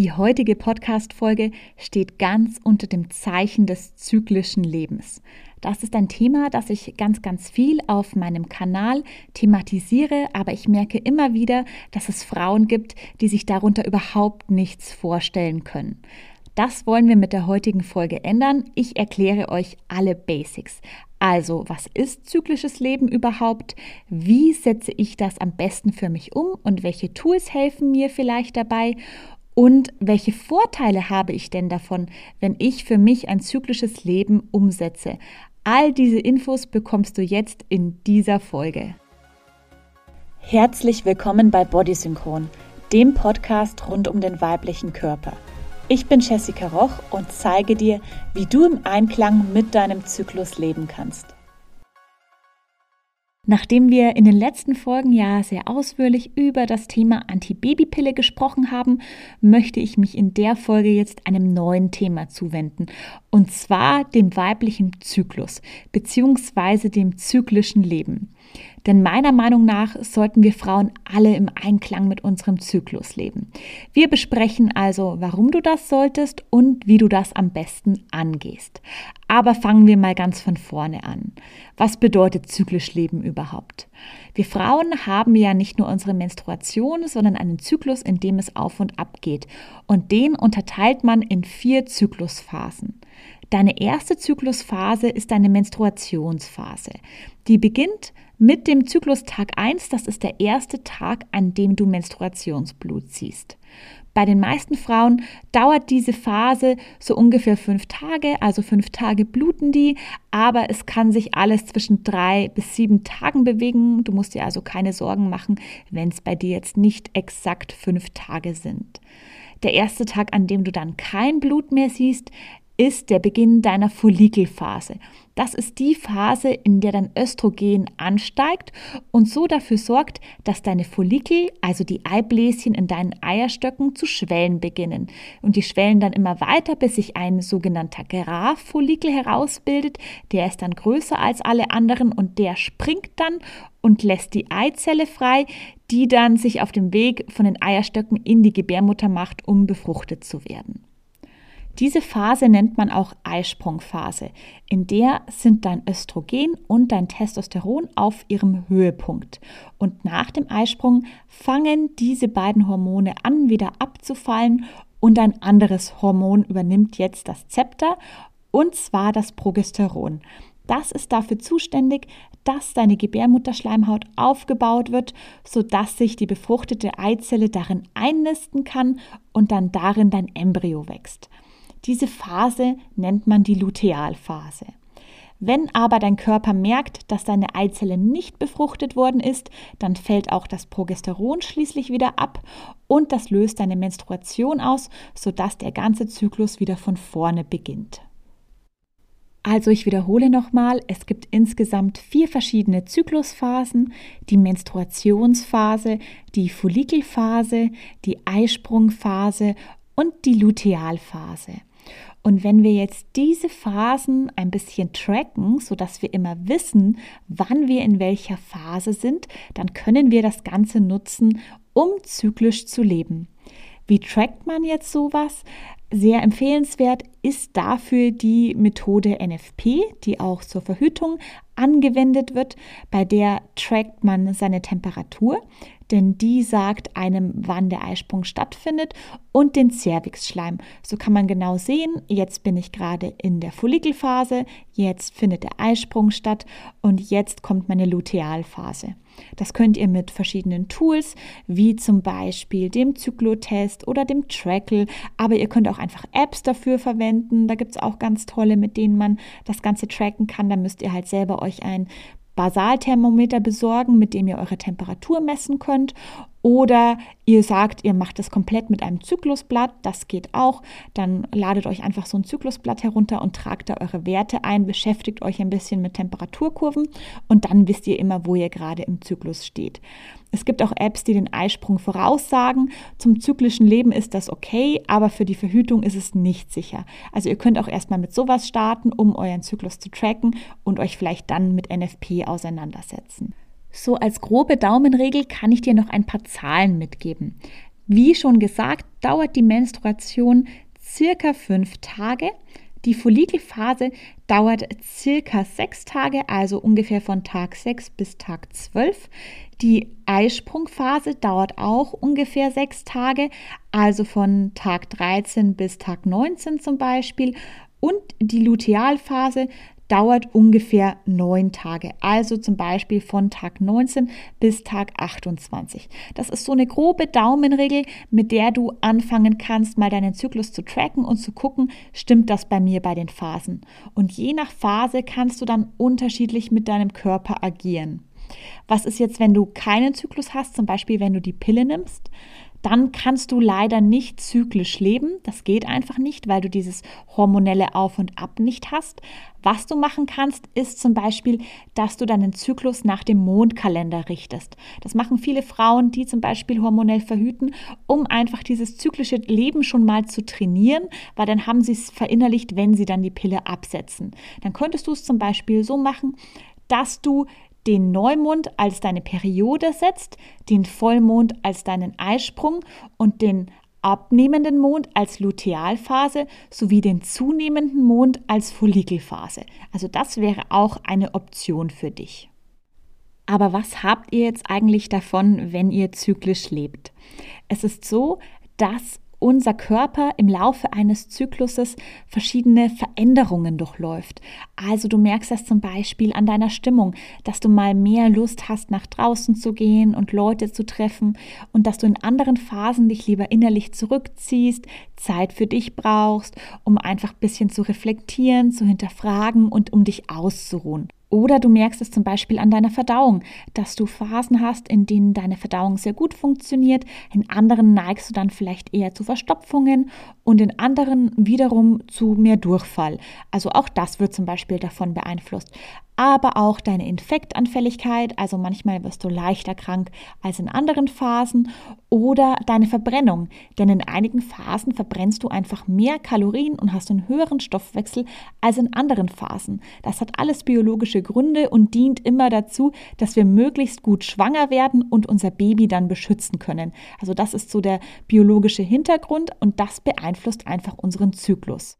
Die heutige Podcast-Folge steht ganz unter dem Zeichen des zyklischen Lebens. Das ist ein Thema, das ich ganz, ganz viel auf meinem Kanal thematisiere, aber ich merke immer wieder, dass es Frauen gibt, die sich darunter überhaupt nichts vorstellen können. Das wollen wir mit der heutigen Folge ändern. Ich erkläre euch alle Basics. Also, was ist zyklisches Leben überhaupt? Wie setze ich das am besten für mich um und welche Tools helfen mir vielleicht dabei? Und welche Vorteile habe ich denn davon, wenn ich für mich ein zyklisches Leben umsetze? All diese Infos bekommst du jetzt in dieser Folge. Herzlich willkommen bei Bodysynchron, dem Podcast rund um den weiblichen Körper. Ich bin Jessica Roch und zeige dir, wie du im Einklang mit deinem Zyklus leben kannst. Nachdem wir in den letzten Folgen ja sehr ausführlich über das Thema Antibabypille gesprochen haben, möchte ich mich in der Folge jetzt einem neuen Thema zuwenden, und zwar dem weiblichen Zyklus bzw. dem zyklischen Leben. Denn meiner Meinung nach sollten wir Frauen alle im Einklang mit unserem Zyklus leben. Wir besprechen also, warum du das solltest und wie du das am besten angehst. Aber fangen wir mal ganz von vorne an. Was bedeutet zyklisch Leben überhaupt? Wir Frauen haben ja nicht nur unsere Menstruation, sondern einen Zyklus, in dem es auf und ab geht. Und den unterteilt man in vier Zyklusphasen. Deine erste Zyklusphase ist deine Menstruationsphase. Die beginnt mit dem Zyklus Tag 1, das ist der erste Tag, an dem du Menstruationsblut ziehst. Bei den meisten Frauen dauert diese Phase so ungefähr fünf Tage, also fünf Tage bluten die, aber es kann sich alles zwischen drei bis sieben Tagen bewegen. Du musst dir also keine Sorgen machen, wenn es bei dir jetzt nicht exakt fünf Tage sind. Der erste Tag, an dem du dann kein Blut mehr siehst, ist der Beginn deiner Follikelphase. Das ist die Phase, in der dein Östrogen ansteigt und so dafür sorgt, dass deine Follikel, also die Eibläschen in deinen Eierstöcken, zu schwellen beginnen. Und die schwellen dann immer weiter, bis sich ein sogenannter Graph-Follikel herausbildet. Der ist dann größer als alle anderen und der springt dann und lässt die Eizelle frei, die dann sich auf dem Weg von den Eierstöcken in die Gebärmutter macht, um befruchtet zu werden. Diese Phase nennt man auch Eisprungphase. In der sind dein Östrogen und dein Testosteron auf ihrem Höhepunkt. Und nach dem Eisprung fangen diese beiden Hormone an, wieder abzufallen und ein anderes Hormon übernimmt jetzt das Zepter, und zwar das Progesteron. Das ist dafür zuständig, dass deine Gebärmutterschleimhaut aufgebaut wird, sodass sich die befruchtete Eizelle darin einnisten kann und dann darin dein Embryo wächst. Diese Phase nennt man die Lutealphase. Wenn aber dein Körper merkt, dass deine Eizelle nicht befruchtet worden ist, dann fällt auch das Progesteron schließlich wieder ab und das löst deine Menstruation aus, sodass der ganze Zyklus wieder von vorne beginnt. Also ich wiederhole nochmal, es gibt insgesamt vier verschiedene Zyklusphasen, die Menstruationsphase, die Follikelphase, die Eisprungphase und die Lutealphase. Und wenn wir jetzt diese Phasen ein bisschen tracken, sodass wir immer wissen, wann wir in welcher Phase sind, dann können wir das Ganze nutzen, um zyklisch zu leben. Wie trackt man jetzt sowas? Sehr empfehlenswert ist dafür die Methode NFP, die auch zur Verhütung angewendet wird. Bei der trackt man seine Temperatur denn die sagt einem, wann der Eisprung stattfindet und den Cervixschleim. So kann man genau sehen, jetzt bin ich gerade in der Follikelphase, jetzt findet der Eisprung statt und jetzt kommt meine Lutealphase. Das könnt ihr mit verschiedenen Tools, wie zum Beispiel dem Zyklotest oder dem Trackle, aber ihr könnt auch einfach Apps dafür verwenden. Da gibt es auch ganz tolle, mit denen man das Ganze tracken kann. Da müsst ihr halt selber euch ein Basalthermometer besorgen, mit dem ihr eure Temperatur messen könnt. Oder ihr sagt, ihr macht es komplett mit einem Zyklusblatt, das geht auch. Dann ladet euch einfach so ein Zyklusblatt herunter und tragt da eure Werte ein, beschäftigt euch ein bisschen mit Temperaturkurven und dann wisst ihr immer, wo ihr gerade im Zyklus steht. Es gibt auch Apps, die den Eisprung voraussagen. Zum zyklischen Leben ist das okay, aber für die Verhütung ist es nicht sicher. Also ihr könnt auch erstmal mit sowas starten, um euren Zyklus zu tracken und euch vielleicht dann mit NFP auseinandersetzen. So als grobe Daumenregel kann ich dir noch ein paar Zahlen mitgeben. Wie schon gesagt, dauert die Menstruation circa fünf Tage. Die Follikelphase dauert circa sechs Tage, also ungefähr von Tag 6 bis Tag 12. Die Eisprungphase dauert auch ungefähr sechs Tage, also von Tag 13 bis Tag 19 zum Beispiel. Und die Lutealphase dauert ungefähr neun Tage, also zum Beispiel von Tag 19 bis Tag 28. Das ist so eine grobe Daumenregel, mit der du anfangen kannst, mal deinen Zyklus zu tracken und zu gucken, stimmt das bei mir bei den Phasen. Und je nach Phase kannst du dann unterschiedlich mit deinem Körper agieren. Was ist jetzt, wenn du keinen Zyklus hast, zum Beispiel wenn du die Pille nimmst? Dann kannst du leider nicht zyklisch leben. Das geht einfach nicht, weil du dieses hormonelle Auf und Ab nicht hast. Was du machen kannst, ist zum Beispiel, dass du deinen Zyklus nach dem Mondkalender richtest. Das machen viele Frauen, die zum Beispiel hormonell verhüten, um einfach dieses zyklische Leben schon mal zu trainieren, weil dann haben sie es verinnerlicht, wenn sie dann die Pille absetzen. Dann könntest du es zum Beispiel so machen, dass du den Neumond als deine Periode setzt, den Vollmond als deinen Eisprung und den abnehmenden Mond als Lutealphase sowie den zunehmenden Mond als Follikelphase. Also das wäre auch eine Option für dich. Aber was habt ihr jetzt eigentlich davon, wenn ihr zyklisch lebt? Es ist so, dass unser Körper im Laufe eines Zykluses verschiedene Veränderungen durchläuft. Also du merkst das zum Beispiel an deiner Stimmung, dass du mal mehr Lust hast, nach draußen zu gehen und Leute zu treffen und dass du in anderen Phasen dich lieber innerlich zurückziehst, Zeit für dich brauchst, um einfach ein bisschen zu reflektieren, zu hinterfragen und um dich auszuruhen. Oder du merkst es zum Beispiel an deiner Verdauung, dass du Phasen hast, in denen deine Verdauung sehr gut funktioniert, in anderen neigst du dann vielleicht eher zu Verstopfungen und in anderen wiederum zu mehr Durchfall. Also auch das wird zum Beispiel davon beeinflusst aber auch deine Infektanfälligkeit, also manchmal wirst du leichter krank als in anderen Phasen oder deine Verbrennung, denn in einigen Phasen verbrennst du einfach mehr Kalorien und hast einen höheren Stoffwechsel als in anderen Phasen. Das hat alles biologische Gründe und dient immer dazu, dass wir möglichst gut schwanger werden und unser Baby dann beschützen können. Also das ist so der biologische Hintergrund und das beeinflusst einfach unseren Zyklus.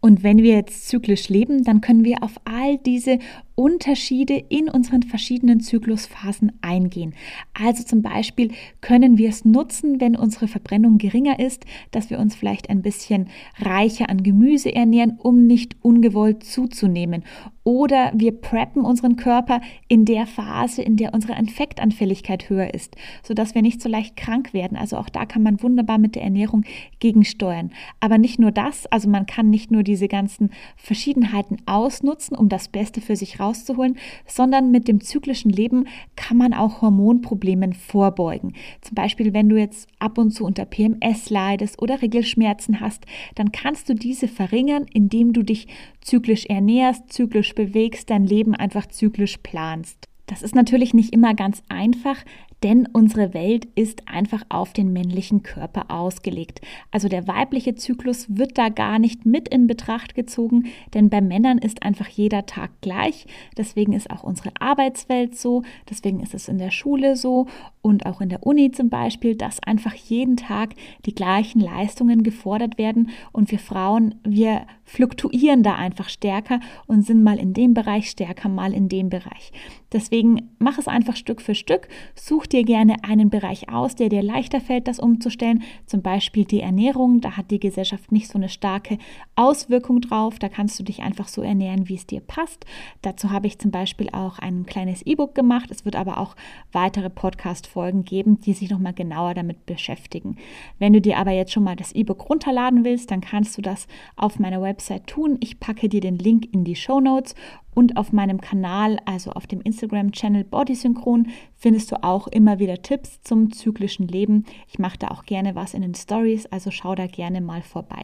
Und wenn wir jetzt zyklisch leben, dann können wir auf all diese Unterschiede in unseren verschiedenen Zyklusphasen eingehen. Also zum Beispiel können wir es nutzen, wenn unsere Verbrennung geringer ist, dass wir uns vielleicht ein bisschen reicher an Gemüse ernähren, um nicht ungewollt zuzunehmen. Oder wir preppen unseren Körper in der Phase, in der unsere Infektanfälligkeit höher ist, sodass wir nicht so leicht krank werden. Also auch da kann man wunderbar mit der Ernährung gegensteuern. Aber nicht nur das, also man kann nicht nur diese ganzen Verschiedenheiten ausnutzen, um das Beste für sich rauszuholen, rauszuholen, sondern mit dem zyklischen Leben kann man auch Hormonproblemen vorbeugen. Zum Beispiel, wenn du jetzt ab und zu unter PMS leidest oder Regelschmerzen hast, dann kannst du diese verringern, indem du dich zyklisch ernährst, zyklisch bewegst, dein Leben einfach zyklisch planst. Das ist natürlich nicht immer ganz einfach, denn unsere Welt ist einfach auf den männlichen Körper ausgelegt. Also der weibliche Zyklus wird da gar nicht mit in Betracht gezogen, denn bei Männern ist einfach jeder Tag gleich. Deswegen ist auch unsere Arbeitswelt so, deswegen ist es in der Schule so und auch in der Uni zum Beispiel, dass einfach jeden Tag die gleichen Leistungen gefordert werden und wir Frauen, wir fluktuieren da einfach stärker und sind mal in dem Bereich stärker, mal in dem Bereich. Deswegen mach es einfach Stück für Stück, such dir gerne einen Bereich aus, der dir leichter fällt, das umzustellen, zum Beispiel die Ernährung, da hat die Gesellschaft nicht so eine starke Auswirkung drauf, da kannst du dich einfach so ernähren, wie es dir passt. Dazu habe ich zum Beispiel auch ein kleines E-Book gemacht, es wird aber auch weitere Podcast Folgen geben, die sich nochmal genauer damit beschäftigen. Wenn du dir aber jetzt schon mal das E-Book runterladen willst, dann kannst du das auf meiner Website tun. Ich packe dir den Link in die Show Notes und auf meinem Kanal, also auf dem Instagram-Channel Bodysynchron, findest du auch immer wieder Tipps zum zyklischen Leben. Ich mache da auch gerne was in den Stories, also schau da gerne mal vorbei.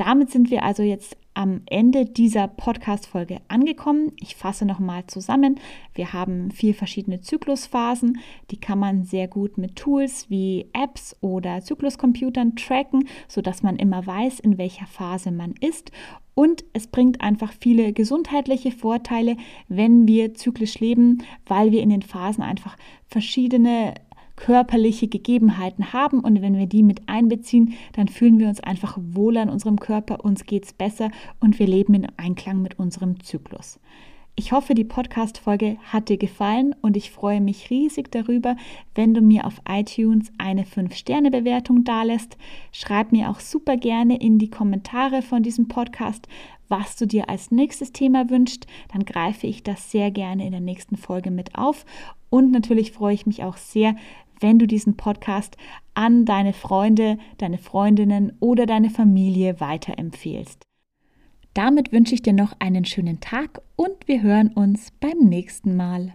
Damit sind wir also jetzt am Ende dieser Podcast-Folge angekommen. Ich fasse nochmal zusammen. Wir haben vier verschiedene Zyklusphasen. Die kann man sehr gut mit Tools wie Apps oder Zykluscomputern tracken, sodass man immer weiß, in welcher Phase man ist. Und es bringt einfach viele gesundheitliche Vorteile, wenn wir zyklisch leben, weil wir in den Phasen einfach verschiedene körperliche Gegebenheiten haben und wenn wir die mit einbeziehen, dann fühlen wir uns einfach wohler in unserem Körper, uns geht es besser und wir leben in Einklang mit unserem Zyklus. Ich hoffe, die Podcast-Folge hat dir gefallen und ich freue mich riesig darüber, wenn du mir auf iTunes eine 5-Sterne-Bewertung dalässt. Schreib mir auch super gerne in die Kommentare von diesem Podcast, was du dir als nächstes Thema wünschst. Dann greife ich das sehr gerne in der nächsten Folge mit auf. Und natürlich freue ich mich auch sehr, wenn du diesen Podcast an deine Freunde, deine Freundinnen oder deine Familie weiterempfehlst. Damit wünsche ich dir noch einen schönen Tag und wir hören uns beim nächsten Mal.